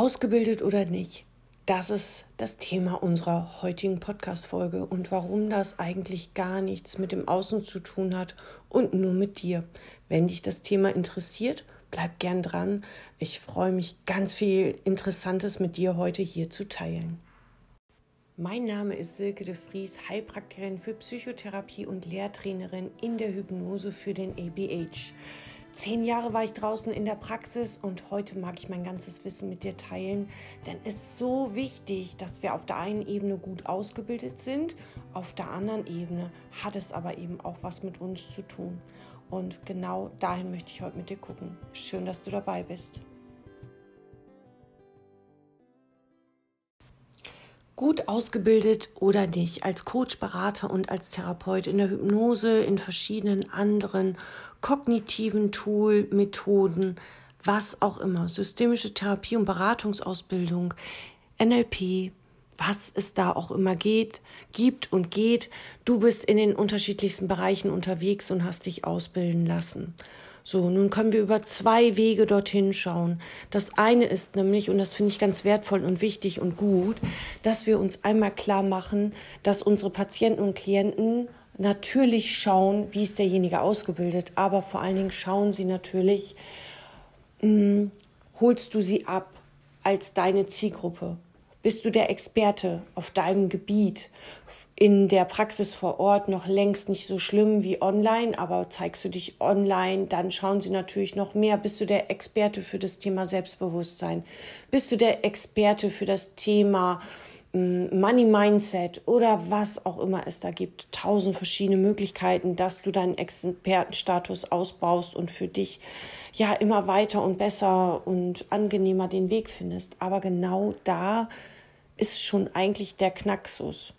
Ausgebildet oder nicht? Das ist das Thema unserer heutigen Podcast-Folge und warum das eigentlich gar nichts mit dem Außen zu tun hat und nur mit dir. Wenn dich das Thema interessiert, bleib gern dran. Ich freue mich, ganz viel Interessantes mit dir heute hier zu teilen. Mein Name ist Silke de Vries, Heilpraktikerin für Psychotherapie und Lehrtrainerin in der Hypnose für den ABH. Zehn Jahre war ich draußen in der Praxis und heute mag ich mein ganzes Wissen mit dir teilen, denn es ist so wichtig, dass wir auf der einen Ebene gut ausgebildet sind, auf der anderen Ebene hat es aber eben auch was mit uns zu tun. Und genau dahin möchte ich heute mit dir gucken. Schön, dass du dabei bist. Gut ausgebildet oder nicht, als Coach, Berater und als Therapeut in der Hypnose, in verschiedenen anderen kognitiven Tool, Methoden, was auch immer, systemische Therapie und Beratungsausbildung, NLP, was es da auch immer geht, gibt und geht. Du bist in den unterschiedlichsten Bereichen unterwegs und hast dich ausbilden lassen. So, nun können wir über zwei Wege dorthin schauen. Das eine ist nämlich, und das finde ich ganz wertvoll und wichtig und gut, dass wir uns einmal klar machen, dass unsere Patienten und Klienten natürlich schauen, wie ist derjenige ausgebildet, aber vor allen Dingen schauen sie natürlich, mh, hm, holst du sie ab als deine Zielgruppe? Bist du der Experte auf deinem Gebiet? In der Praxis vor Ort noch längst nicht so schlimm wie online, aber zeigst du dich online, dann schauen sie natürlich noch mehr. Bist du der Experte für das Thema Selbstbewusstsein? Bist du der Experte für das Thema hm, Money Mindset oder was auch immer es da gibt. Tausend verschiedene Möglichkeiten, dass du deinen Expertenstatus ausbaust und für dich ja immer weiter und besser und angenehmer den Weg findest. Aber genau da ist schon eigentlich der Knacksus.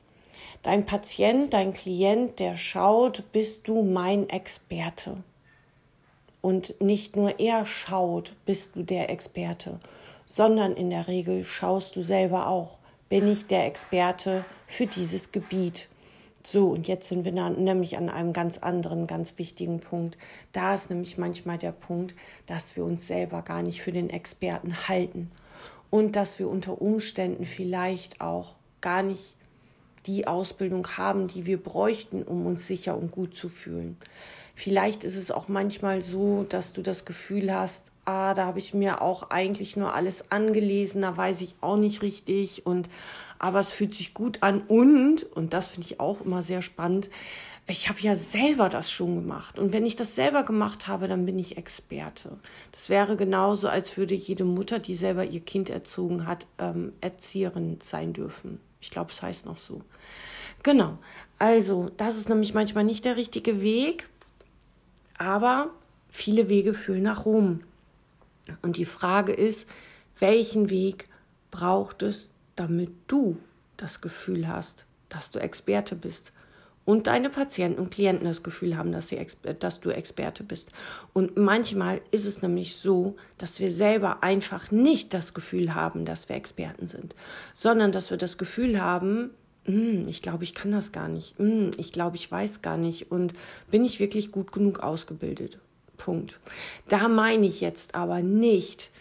Dein Patient, dein Klient, der schaut, bist du mein Experte. Und nicht nur er schaut, bist du der Experte, sondern in der Regel schaust du selber auch, bin ich der Experte für dieses Gebiet. So, und jetzt sind wir nämlich an einem ganz anderen, ganz wichtigen Punkt. Da ist nämlich manchmal der Punkt, dass wir uns selber gar nicht für den Experten halten und dass wir unter Umständen vielleicht auch gar nicht die Ausbildung haben, die wir bräuchten, um uns sicher und gut zu fühlen. Vielleicht ist es auch manchmal so, dass du das Gefühl hast, ah, da habe ich mir auch eigentlich nur alles angelesen, da weiß ich auch nicht richtig und aber es fühlt sich gut an und und das finde ich auch immer sehr spannend. Ich habe ja selber das schon gemacht und wenn ich das selber gemacht habe, dann bin ich Experte. Das wäre genauso, als würde jede Mutter, die selber ihr Kind erzogen hat, ähm, Erzieherin sein dürfen. Ich glaube, es heißt noch so. Genau. Also, das ist nämlich manchmal nicht der richtige Weg, aber viele Wege führen nach Rom. Und die Frage ist, welchen Weg braucht es, damit du das Gefühl hast, dass du Experte bist und deine Patienten und Klienten das Gefühl haben, dass, sie, dass du Experte bist. Und manchmal ist es nämlich so, dass wir selber einfach nicht das Gefühl haben, dass wir Experten sind, sondern dass wir das Gefühl haben, hm, ich glaube, ich kann das gar nicht, hm, ich glaube, ich weiß gar nicht und bin ich wirklich gut genug ausgebildet. Punkt. Da meine ich jetzt aber nicht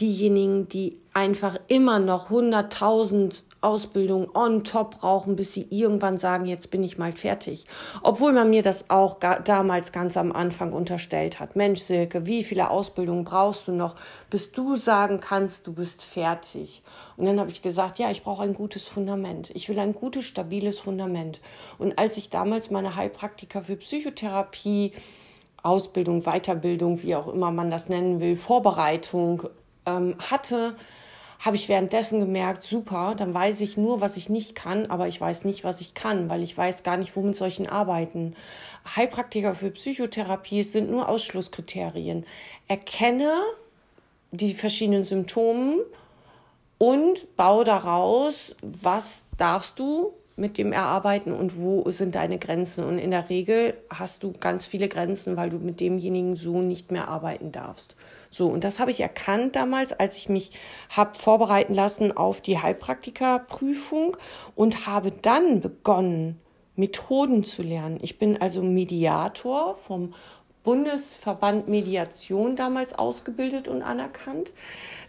diejenigen, die einfach immer noch 100.000 Ausbildung on top brauchen, bis sie irgendwann sagen, jetzt bin ich mal fertig. Obwohl man mir das auch damals ganz am Anfang unterstellt hat. Mensch, Silke, wie viele Ausbildungen brauchst du noch, bis du sagen kannst, du bist fertig? Und dann habe ich gesagt, ja, ich brauche ein gutes Fundament. Ich will ein gutes, stabiles Fundament. Und als ich damals meine Heilpraktiker für Psychotherapie Ausbildung, Weiterbildung, wie auch immer man das nennen will, Vorbereitung ähm, hatte, habe ich währenddessen gemerkt, super, dann weiß ich nur, was ich nicht kann, aber ich weiß nicht, was ich kann, weil ich weiß gar nicht, womit solchen arbeiten. Heilpraktiker für Psychotherapie sind nur Ausschlusskriterien. Erkenne die verschiedenen Symptome und baue daraus, was darfst du mit dem erarbeiten und wo sind deine Grenzen. Und in der Regel hast du ganz viele Grenzen, weil du mit demjenigen so nicht mehr arbeiten darfst. So, und das habe ich erkannt damals, als ich mich habe vorbereiten lassen auf die Heilpraktikerprüfung und habe dann begonnen, Methoden zu lernen. Ich bin also Mediator vom Bundesverband Mediation damals ausgebildet und anerkannt.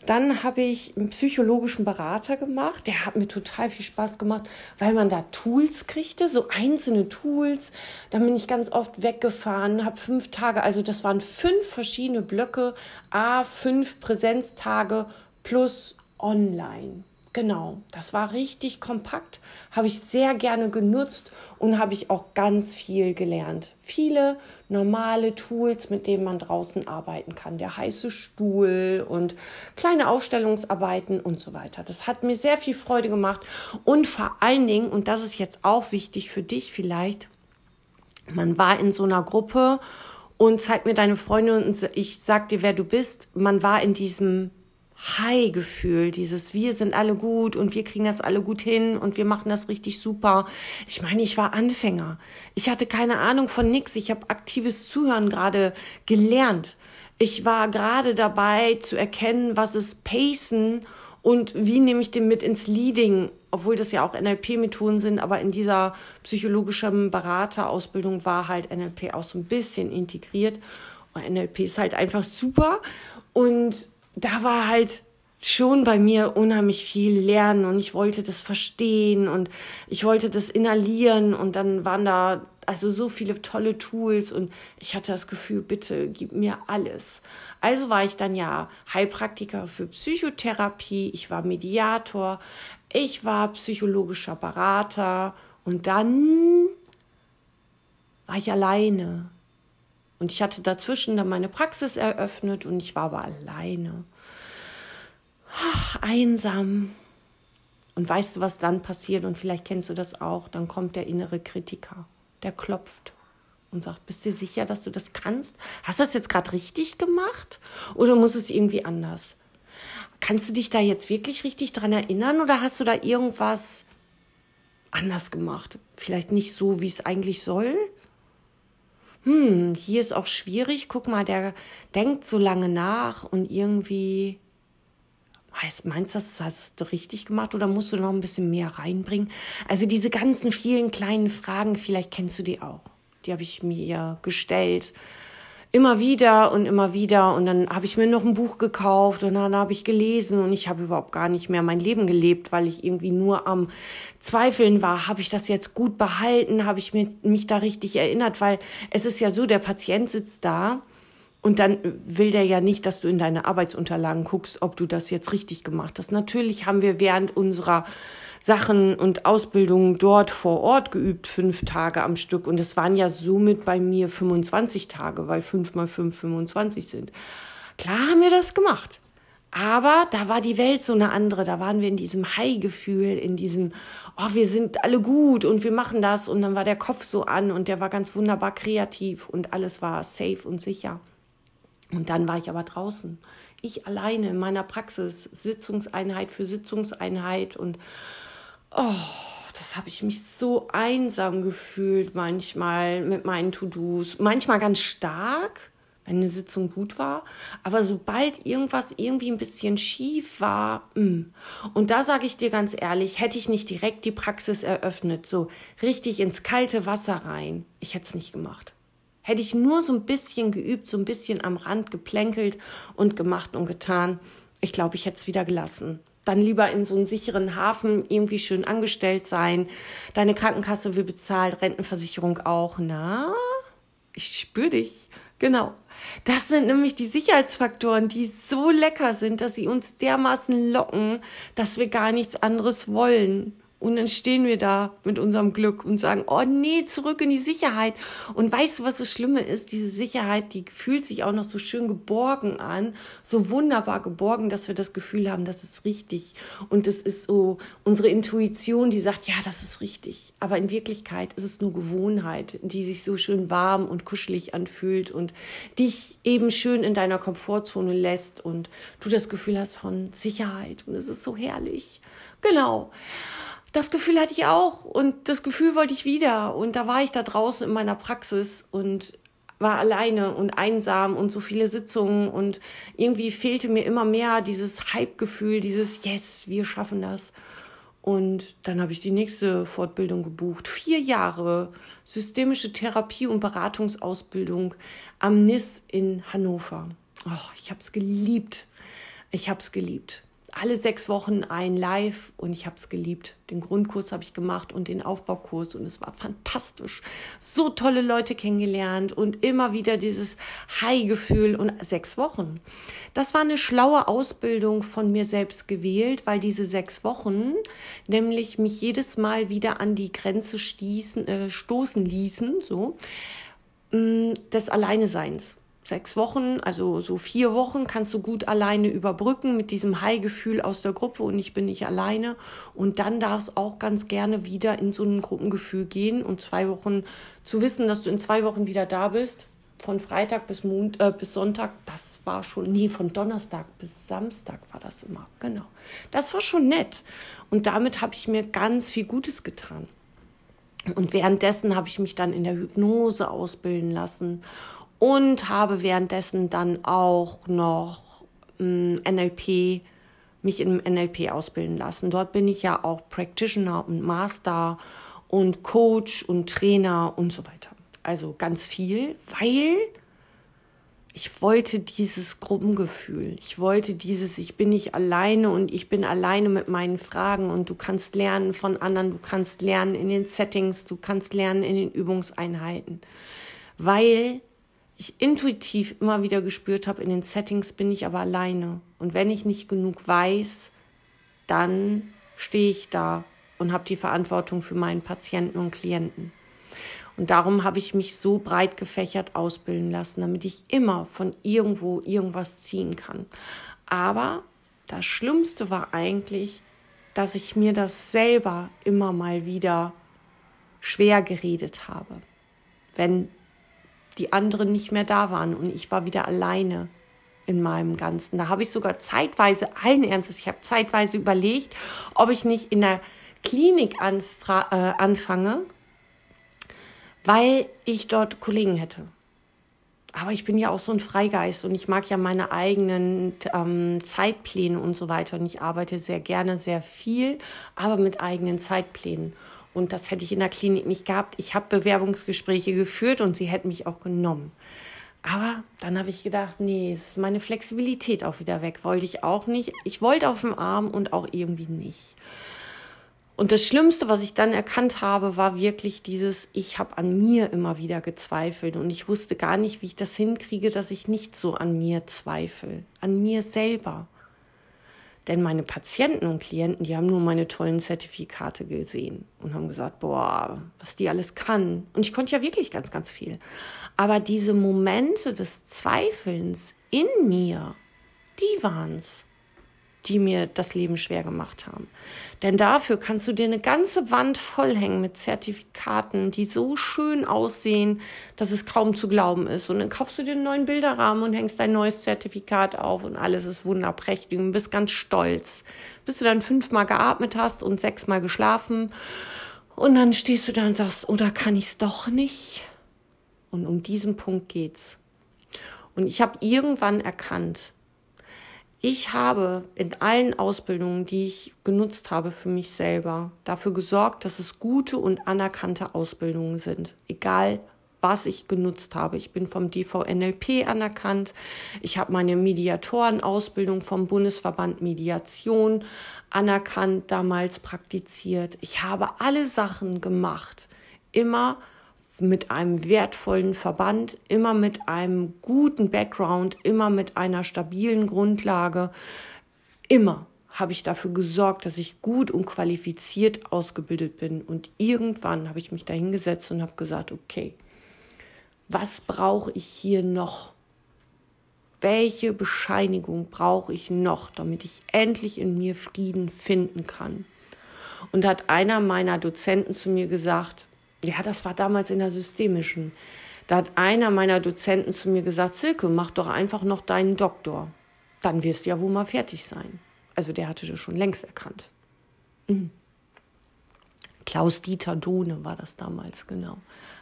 Dann habe ich einen psychologischen Berater gemacht. Der hat mir total viel Spaß gemacht, weil man da Tools kriegte, so einzelne Tools. Dann bin ich ganz oft weggefahren, habe fünf Tage, also das waren fünf verschiedene Blöcke, a fünf Präsenztage plus online. Genau, das war richtig kompakt, habe ich sehr gerne genutzt und habe ich auch ganz viel gelernt. Viele normale Tools, mit denen man draußen arbeiten kann. Der heiße Stuhl und kleine Aufstellungsarbeiten und so weiter. Das hat mir sehr viel Freude gemacht und vor allen Dingen, und das ist jetzt auch wichtig für dich vielleicht, man war in so einer Gruppe und zeig mir deine Freunde und ich sag dir, wer du bist. Man war in diesem High-Gefühl, dieses wir sind alle gut und wir kriegen das alle gut hin und wir machen das richtig super. Ich meine, ich war Anfänger. Ich hatte keine Ahnung von nix. Ich habe aktives Zuhören gerade gelernt. Ich war gerade dabei zu erkennen, was ist Pacen und wie nehme ich den mit ins Leading, obwohl das ja auch NLP-Methoden sind, aber in dieser psychologischen Beraterausbildung war halt NLP auch so ein bisschen integriert. Und NLP ist halt einfach super und da war halt schon bei mir unheimlich viel lernen und ich wollte das verstehen und ich wollte das inhalieren und dann waren da also so viele tolle Tools und ich hatte das Gefühl, bitte gib mir alles. Also war ich dann ja Heilpraktiker für Psychotherapie, ich war Mediator, ich war psychologischer Berater und dann war ich alleine und ich hatte dazwischen dann meine Praxis eröffnet und ich war aber alleine. Ach, einsam. Und weißt du, was dann passiert? Und vielleicht kennst du das auch. Dann kommt der innere Kritiker, der klopft und sagt, bist du sicher, dass du das kannst? Hast du das jetzt gerade richtig gemacht? Oder muss es irgendwie anders? Kannst du dich da jetzt wirklich richtig dran erinnern oder hast du da irgendwas anders gemacht? Vielleicht nicht so, wie es eigentlich soll? Hm, hier ist auch schwierig, guck mal, der denkt so lange nach und irgendwie, heißt, meinst du, das hast du richtig gemacht oder musst du noch ein bisschen mehr reinbringen? Also diese ganzen vielen kleinen Fragen, vielleicht kennst du die auch. Die habe ich mir gestellt immer wieder und immer wieder. Und dann habe ich mir noch ein Buch gekauft und dann habe ich gelesen und ich habe überhaupt gar nicht mehr mein Leben gelebt, weil ich irgendwie nur am Zweifeln war. Habe ich das jetzt gut behalten? Habe ich mich da richtig erinnert? Weil es ist ja so, der Patient sitzt da und dann will der ja nicht, dass du in deine Arbeitsunterlagen guckst, ob du das jetzt richtig gemacht hast. Natürlich haben wir während unserer Sachen und Ausbildungen dort vor Ort geübt, fünf Tage am Stück. Und es waren ja somit bei mir 25 Tage, weil fünf mal fünf 25 sind. Klar haben wir das gemacht. Aber da war die Welt so eine andere. Da waren wir in diesem High-Gefühl, in diesem, oh, wir sind alle gut und wir machen das. Und dann war der Kopf so an und der war ganz wunderbar kreativ und alles war safe und sicher. Und dann war ich aber draußen. Ich alleine in meiner Praxis, Sitzungseinheit für Sitzungseinheit und oh, das habe ich mich so einsam gefühlt manchmal mit meinen To-Dos. Manchmal ganz stark, wenn eine Sitzung gut war, aber sobald irgendwas irgendwie ein bisschen schief war, mh. Mm. und da sage ich dir ganz ehrlich, hätte ich nicht direkt die Praxis eröffnet, so richtig ins kalte Wasser rein, ich hätte es nicht gemacht. Hätte ich nur so ein bisschen geübt, so ein bisschen am Rand geplänkelt und gemacht und getan, ich glaube, ich hätte es wieder gelassen dann lieber in so einen sicheren Hafen irgendwie schön angestellt sein. Deine Krankenkasse will bezahlt, Rentenversicherung auch. Na, ich spüre dich. Genau. Das sind nämlich die Sicherheitsfaktoren, die so lecker sind, dass sie uns dermaßen locken, dass wir gar nichts anderes wollen. Und dann stehen wir da mit unserem Glück und sagen, oh nee, zurück in die Sicherheit. Und weißt du, was das Schlimme ist? Diese Sicherheit, die fühlt sich auch noch so schön geborgen an, so wunderbar geborgen, dass wir das Gefühl haben, das ist richtig. Und es ist so unsere Intuition, die sagt, ja, das ist richtig. Aber in Wirklichkeit ist es nur Gewohnheit, die sich so schön warm und kuschelig anfühlt und dich eben schön in deiner Komfortzone lässt und du das Gefühl hast von Sicherheit. Und es ist so herrlich. Genau das Gefühl hatte ich auch und das Gefühl wollte ich wieder. Und da war ich da draußen in meiner Praxis und war alleine und einsam und so viele Sitzungen und irgendwie fehlte mir immer mehr dieses Hype-Gefühl, dieses Yes, wir schaffen das. Und dann habe ich die nächste Fortbildung gebucht. Vier Jahre systemische Therapie- und Beratungsausbildung am NIS in Hannover. Oh, ich habe es geliebt. Ich habe es geliebt alle sechs Wochen ein Live und ich habe es geliebt. Den Grundkurs habe ich gemacht und den Aufbaukurs und es war fantastisch. So tolle Leute kennengelernt und immer wieder dieses High-Gefühl und sechs Wochen. Das war eine schlaue Ausbildung von mir selbst gewählt, weil diese sechs Wochen nämlich mich jedes Mal wieder an die Grenze stießen, äh, stoßen ließen, so, mm, des Alleineseins sechs Wochen, also so vier Wochen kannst du gut alleine überbrücken mit diesem High-Gefühl aus der Gruppe und ich bin nicht alleine. Und dann darf es auch ganz gerne wieder in so ein Gruppengefühl gehen und zwei Wochen zu wissen, dass du in zwei Wochen wieder da bist. Von Freitag bis, Mond, äh, bis Sonntag, das war schon, nee, von Donnerstag bis Samstag war das immer, genau. Das war schon nett. Und damit habe ich mir ganz viel Gutes getan. Und währenddessen habe ich mich dann in der Hypnose ausbilden lassen und habe währenddessen dann auch noch ähm, NLP, mich im NLP ausbilden lassen. Dort bin ich ja auch Practitioner und Master und Coach und Trainer und so weiter. Also ganz viel, weil ich wollte dieses Gruppengefühl. Ich wollte dieses, ich bin nicht alleine und ich bin alleine mit meinen Fragen und du kannst lernen von anderen, du kannst lernen in den Settings, du kannst lernen in den Übungseinheiten. Weil ich intuitiv immer wieder gespürt habe, in den Settings bin ich aber alleine. Und wenn ich nicht genug weiß, dann stehe ich da und habe die Verantwortung für meinen Patienten und Klienten. Und darum habe ich mich so breit gefächert ausbilden lassen, damit ich immer von irgendwo irgendwas ziehen kann. Aber das Schlimmste war eigentlich, dass ich mir das selber immer mal wieder schwer geredet habe. Wenn die anderen nicht mehr da waren und ich war wieder alleine in meinem Ganzen. Da habe ich sogar zeitweise, allen Ernstes, ich habe zeitweise überlegt, ob ich nicht in der Klinik äh, anfange, weil ich dort Kollegen hätte. Aber ich bin ja auch so ein Freigeist und ich mag ja meine eigenen ähm, Zeitpläne und so weiter. Und ich arbeite sehr gerne, sehr viel, aber mit eigenen Zeitplänen. Und das hätte ich in der Klinik nicht gehabt. Ich habe Bewerbungsgespräche geführt und sie hätten mich auch genommen. Aber dann habe ich gedacht, nee, ist meine Flexibilität auch wieder weg. Wollte ich auch nicht. Ich wollte auf dem Arm und auch irgendwie nicht. Und das Schlimmste, was ich dann erkannt habe, war wirklich dieses, ich habe an mir immer wieder gezweifelt und ich wusste gar nicht, wie ich das hinkriege, dass ich nicht so an mir zweifle, an mir selber. Denn meine Patienten und Klienten, die haben nur meine tollen Zertifikate gesehen und haben gesagt, boah, was die alles kann. Und ich konnte ja wirklich ganz, ganz viel. Aber diese Momente des Zweifelns in mir, die waren's die mir das Leben schwer gemacht haben. Denn dafür kannst du dir eine ganze Wand vollhängen mit Zertifikaten, die so schön aussehen, dass es kaum zu glauben ist. Und dann kaufst du dir einen neuen Bilderrahmen und hängst dein neues Zertifikat auf und alles ist wunderprächtig und bist ganz stolz. Bis du dann fünfmal geatmet hast und sechsmal geschlafen. Und dann stehst du da und sagst, oder kann ich es doch nicht? Und um diesen Punkt geht's. Und ich habe irgendwann erkannt, ich habe in allen Ausbildungen, die ich genutzt habe für mich selber, dafür gesorgt, dass es gute und anerkannte Ausbildungen sind. Egal, was ich genutzt habe. Ich bin vom DVNLP anerkannt. Ich habe meine Mediatorenausbildung vom Bundesverband Mediation anerkannt, damals praktiziert. Ich habe alle Sachen gemacht. Immer mit einem wertvollen Verband, immer mit einem guten Background, immer mit einer stabilen Grundlage. Immer habe ich dafür gesorgt, dass ich gut und qualifiziert ausgebildet bin. Und irgendwann habe ich mich da hingesetzt und habe gesagt, okay, was brauche ich hier noch? Welche Bescheinigung brauche ich noch, damit ich endlich in mir Frieden finden kann? Und hat einer meiner Dozenten zu mir gesagt, ja, das war damals in der systemischen. Da hat einer meiner Dozenten zu mir gesagt, Silke, mach doch einfach noch deinen Doktor. Dann wirst du ja wohl mal fertig sein. Also der hatte das schon längst erkannt. Mhm. Klaus-Dieter Dohne war das damals, genau.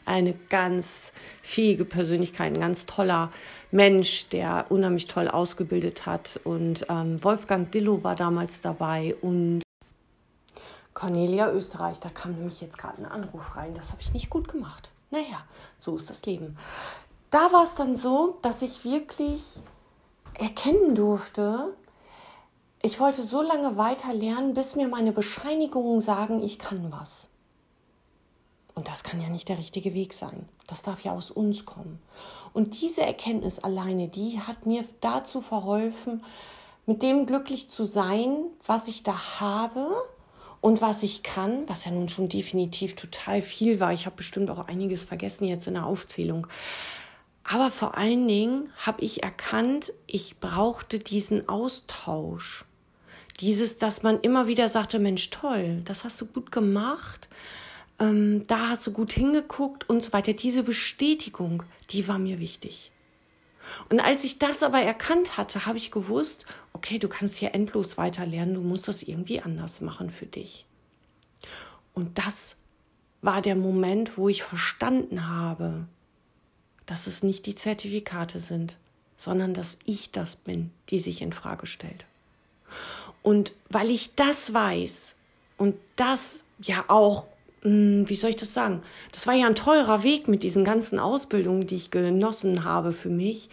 Eine ganz fähige Persönlichkeit, ein ganz toller Mensch, der unheimlich toll ausgebildet hat. Und ähm, Wolfgang Dillo war damals dabei und Cornelia Österreich, da kam nämlich jetzt gerade ein Anruf rein. Das habe ich nicht gut gemacht. Naja, so ist das Leben. Da war es dann so, dass ich wirklich erkennen durfte, ich wollte so lange weiter lernen, bis mir meine Bescheinigungen sagen, ich kann was. Und das kann ja nicht der richtige Weg sein. Das darf ja aus uns kommen. Und diese Erkenntnis alleine, die hat mir dazu verholfen, mit dem glücklich zu sein, was ich da habe und was ich kann, was ja nun schon definitiv total viel war. Ich habe bestimmt auch einiges vergessen jetzt in der Aufzählung. Aber vor allen Dingen habe ich erkannt, ich brauchte diesen Austausch. Dieses, dass man immer wieder sagte, Mensch, toll, das hast du gut gemacht, ähm, da hast du gut hingeguckt und so weiter. Diese Bestätigung, die war mir wichtig. Und als ich das aber erkannt hatte, habe ich gewusst, okay, du kannst hier endlos weiter lernen, du musst das irgendwie anders machen für dich. Und das war der Moment, wo ich verstanden habe, dass es nicht die Zertifikate sind, sondern dass ich das bin, die sich in Frage stellt. Und weil ich das weiß und das ja auch wie soll ich das sagen? Das war ja ein teurer Weg mit diesen ganzen Ausbildungen, die ich genossen habe für mich.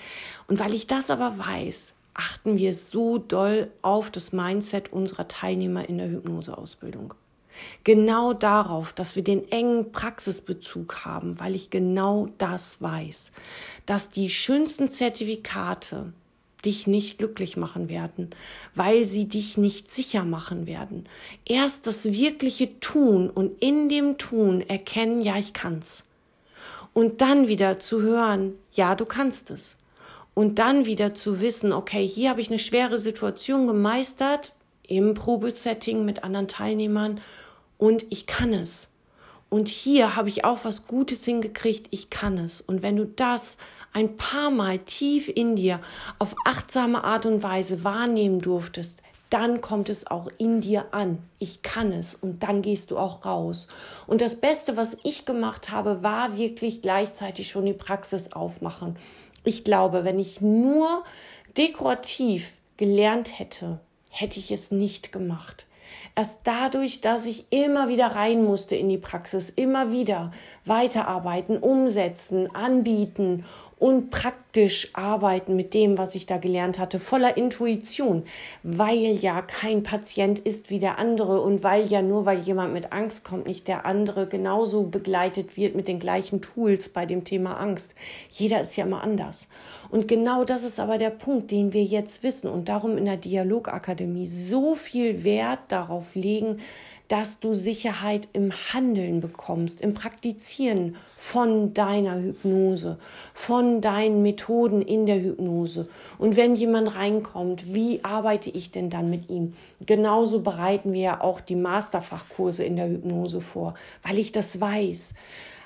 Und weil ich das aber weiß, achten wir so doll auf das Mindset unserer Teilnehmer in der Hypnoseausbildung. Genau darauf, dass wir den engen Praxisbezug haben, weil ich genau das weiß, dass die schönsten Zertifikate, dich nicht glücklich machen werden, weil sie dich nicht sicher machen werden. Erst das wirkliche Tun und in dem Tun erkennen, ja, ich kann's. Und dann wieder zu hören, ja, du kannst es. Und dann wieder zu wissen, okay, hier habe ich eine schwere Situation gemeistert im Probesetting mit anderen Teilnehmern und ich kann es. Und hier habe ich auch was Gutes hingekriegt, ich kann es. Und wenn du das ein paar Mal tief in dir auf achtsame Art und Weise wahrnehmen durftest, dann kommt es auch in dir an. Ich kann es und dann gehst du auch raus. Und das Beste, was ich gemacht habe, war wirklich gleichzeitig schon die Praxis aufmachen. Ich glaube, wenn ich nur dekorativ gelernt hätte, hätte ich es nicht gemacht. Erst dadurch, dass ich immer wieder rein musste in die Praxis, immer wieder weiterarbeiten, umsetzen, anbieten und praktisch arbeiten mit dem, was ich da gelernt hatte, voller Intuition, weil ja kein Patient ist wie der andere und weil ja nur weil jemand mit Angst kommt, nicht der andere genauso begleitet wird mit den gleichen Tools bei dem Thema Angst. Jeder ist ja immer anders. Und genau das ist aber der Punkt, den wir jetzt wissen und darum in der Dialogakademie so viel Wert darauf legen, dass du Sicherheit im Handeln bekommst, im Praktizieren von deiner Hypnose, von deinen Methoden in der Hypnose. Und wenn jemand reinkommt, wie arbeite ich denn dann mit ihm? Genauso bereiten wir ja auch die Masterfachkurse in der Hypnose vor, weil ich das weiß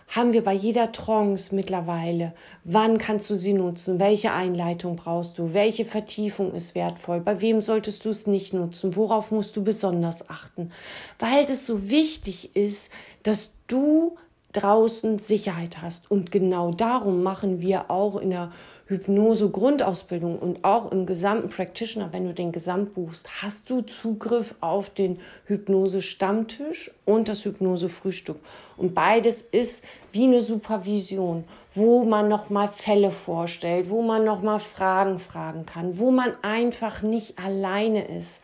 haben wir bei jeder Trance mittlerweile. Wann kannst du sie nutzen? Welche Einleitung brauchst du? Welche Vertiefung ist wertvoll? Bei wem solltest du es nicht nutzen? Worauf musst du besonders achten? Weil es so wichtig ist, dass du draußen Sicherheit hast. Und genau darum machen wir auch in der Hypnose-Grundausbildung und auch im gesamten Practitioner, wenn du den Gesamt buchst, hast du Zugriff auf den Hypnose-Stammtisch und das Hypnose-Frühstück. Und beides ist wie eine Supervision, wo man nochmal Fälle vorstellt, wo man nochmal Fragen fragen kann, wo man einfach nicht alleine ist.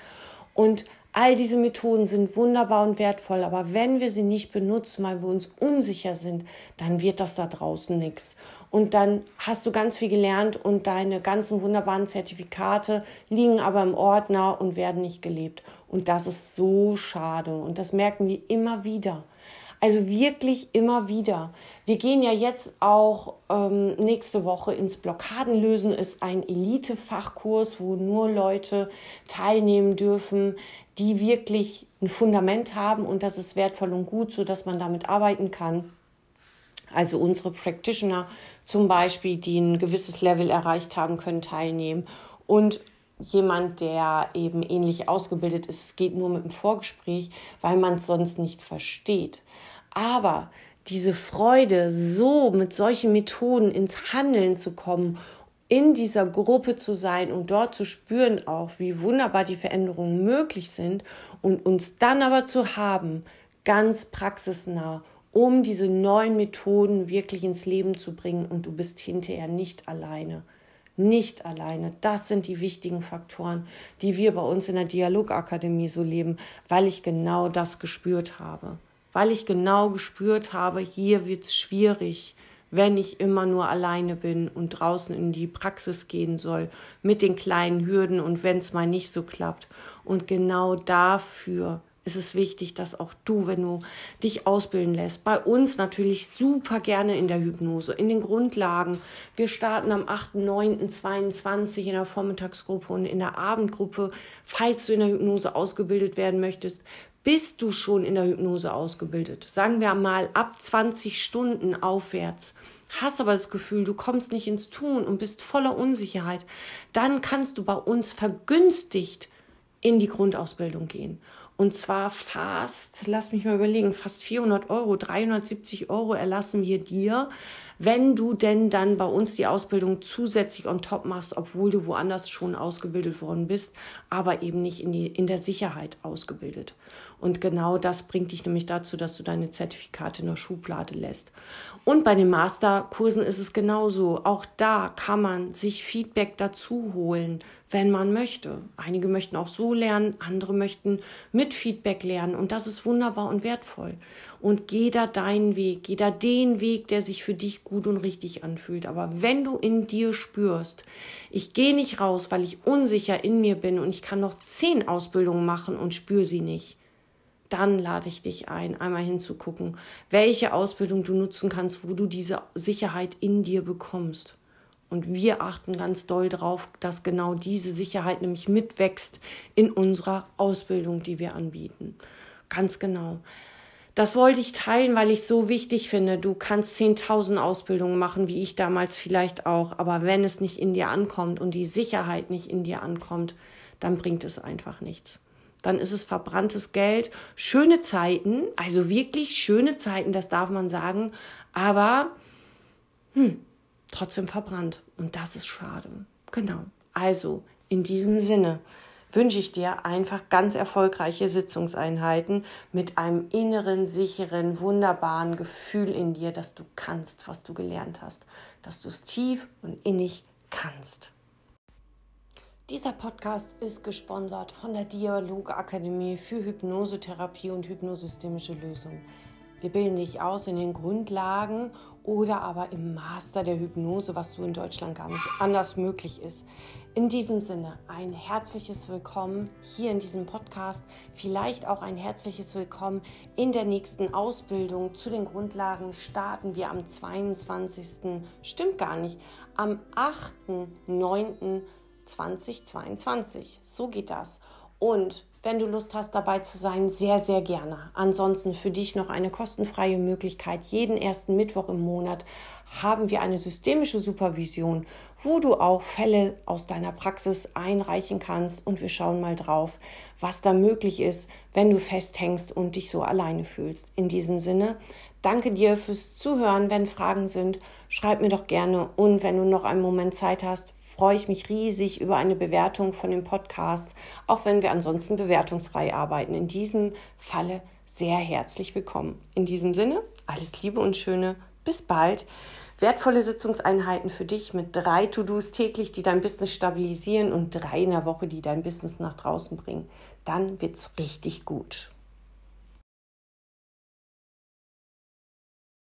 Und All diese Methoden sind wunderbar und wertvoll, aber wenn wir sie nicht benutzen, weil wir uns unsicher sind, dann wird das da draußen nichts. Und dann hast du ganz viel gelernt und deine ganzen wunderbaren Zertifikate liegen aber im Ordner und werden nicht gelebt. Und das ist so schade und das merken wir immer wieder. Also wirklich immer wieder. Wir gehen ja jetzt auch ähm, nächste Woche ins Blockadenlösen. Ist ein Elite-Fachkurs, wo nur Leute teilnehmen dürfen, die wirklich ein Fundament haben und das ist wertvoll und gut, so dass man damit arbeiten kann. Also unsere Practitioner zum Beispiel, die ein gewisses Level erreicht haben, können teilnehmen. Und jemand, der eben ähnlich ausgebildet ist, es geht nur mit dem Vorgespräch, weil man es sonst nicht versteht. Aber diese Freude, so mit solchen Methoden ins Handeln zu kommen, in dieser Gruppe zu sein und dort zu spüren auch, wie wunderbar die Veränderungen möglich sind und uns dann aber zu haben, ganz praxisnah, um diese neuen Methoden wirklich ins Leben zu bringen und du bist hinterher nicht alleine. Nicht alleine. Das sind die wichtigen Faktoren, die wir bei uns in der Dialogakademie so leben, weil ich genau das gespürt habe. Weil ich genau gespürt habe, hier wird es schwierig wenn ich immer nur alleine bin und draußen in die Praxis gehen soll, mit den kleinen Hürden und wenn es mal nicht so klappt. Und genau dafür ist es wichtig, dass auch du, wenn du dich ausbilden lässt, bei uns natürlich super gerne in der Hypnose, in den Grundlagen. Wir starten am 8.9.22 in der Vormittagsgruppe und in der Abendgruppe, falls du in der Hypnose ausgebildet werden möchtest, bist du schon in der Hypnose ausgebildet. Sagen wir mal ab 20 Stunden aufwärts. Hast aber das Gefühl, du kommst nicht ins Tun und bist voller Unsicherheit, dann kannst du bei uns vergünstigt in die Grundausbildung gehen. Und zwar fast, lass mich mal überlegen, fast 400 Euro, 370 Euro erlassen wir dir, wenn du denn dann bei uns die Ausbildung zusätzlich on top machst, obwohl du woanders schon ausgebildet worden bist, aber eben nicht in, die, in der Sicherheit ausgebildet. Und genau das bringt dich nämlich dazu, dass du deine Zertifikate in der Schublade lässt. Und bei den Masterkursen ist es genauso. Auch da kann man sich Feedback dazu holen, wenn man möchte. Einige möchten auch so lernen, andere möchten mit Feedback lernen. Und das ist wunderbar und wertvoll. Und geh da deinen Weg, geh da den Weg, der sich für dich gut und richtig anfühlt. Aber wenn du in dir spürst, ich gehe nicht raus, weil ich unsicher in mir bin und ich kann noch zehn Ausbildungen machen und spüre sie nicht, dann lade ich dich ein, einmal hinzugucken, welche Ausbildung du nutzen kannst, wo du diese Sicherheit in dir bekommst. Und wir achten ganz doll darauf, dass genau diese Sicherheit nämlich mitwächst in unserer Ausbildung, die wir anbieten. Ganz genau. Das wollte ich teilen, weil ich so wichtig finde. Du kannst 10.000 Ausbildungen machen, wie ich damals vielleicht auch. Aber wenn es nicht in dir ankommt und die Sicherheit nicht in dir ankommt, dann bringt es einfach nichts. Dann ist es verbranntes Geld. Schöne Zeiten, also wirklich schöne Zeiten, das darf man sagen. Aber hm, trotzdem verbrannt. Und das ist schade. Genau. Also, in diesem Sinne wünsche ich dir einfach ganz erfolgreiche Sitzungseinheiten mit einem inneren, sicheren, wunderbaren Gefühl in dir, dass du kannst, was du gelernt hast, dass du es tief und innig kannst. Dieser Podcast ist gesponsert von der Dialogakademie für Hypnosetherapie und hypnosystemische Lösungen. Wir bilden dich aus in den Grundlagen oder aber im Master der Hypnose, was so in Deutschland gar nicht anders möglich ist. In diesem Sinne ein herzliches Willkommen hier in diesem Podcast, vielleicht auch ein herzliches Willkommen in der nächsten Ausbildung zu den Grundlagen starten wir am 22. stimmt gar nicht, am 8.9.2022. So geht das. Und wenn du Lust hast, dabei zu sein, sehr, sehr gerne. Ansonsten für dich noch eine kostenfreie Möglichkeit. Jeden ersten Mittwoch im Monat haben wir eine systemische Supervision, wo du auch Fälle aus deiner Praxis einreichen kannst und wir schauen mal drauf, was da möglich ist, wenn du festhängst und dich so alleine fühlst. In diesem Sinne, danke dir fürs Zuhören. Wenn Fragen sind, schreib mir doch gerne und wenn du noch einen Moment Zeit hast, freue ich mich riesig über eine Bewertung von dem Podcast, auch wenn wir ansonsten bewertungsfrei arbeiten. In diesem Falle sehr herzlich willkommen. In diesem Sinne, alles Liebe und Schöne. Bis bald. Wertvolle Sitzungseinheiten für dich mit drei To-Dos täglich, die dein Business stabilisieren und drei in der Woche, die dein Business nach draußen bringen. Dann wird's richtig gut.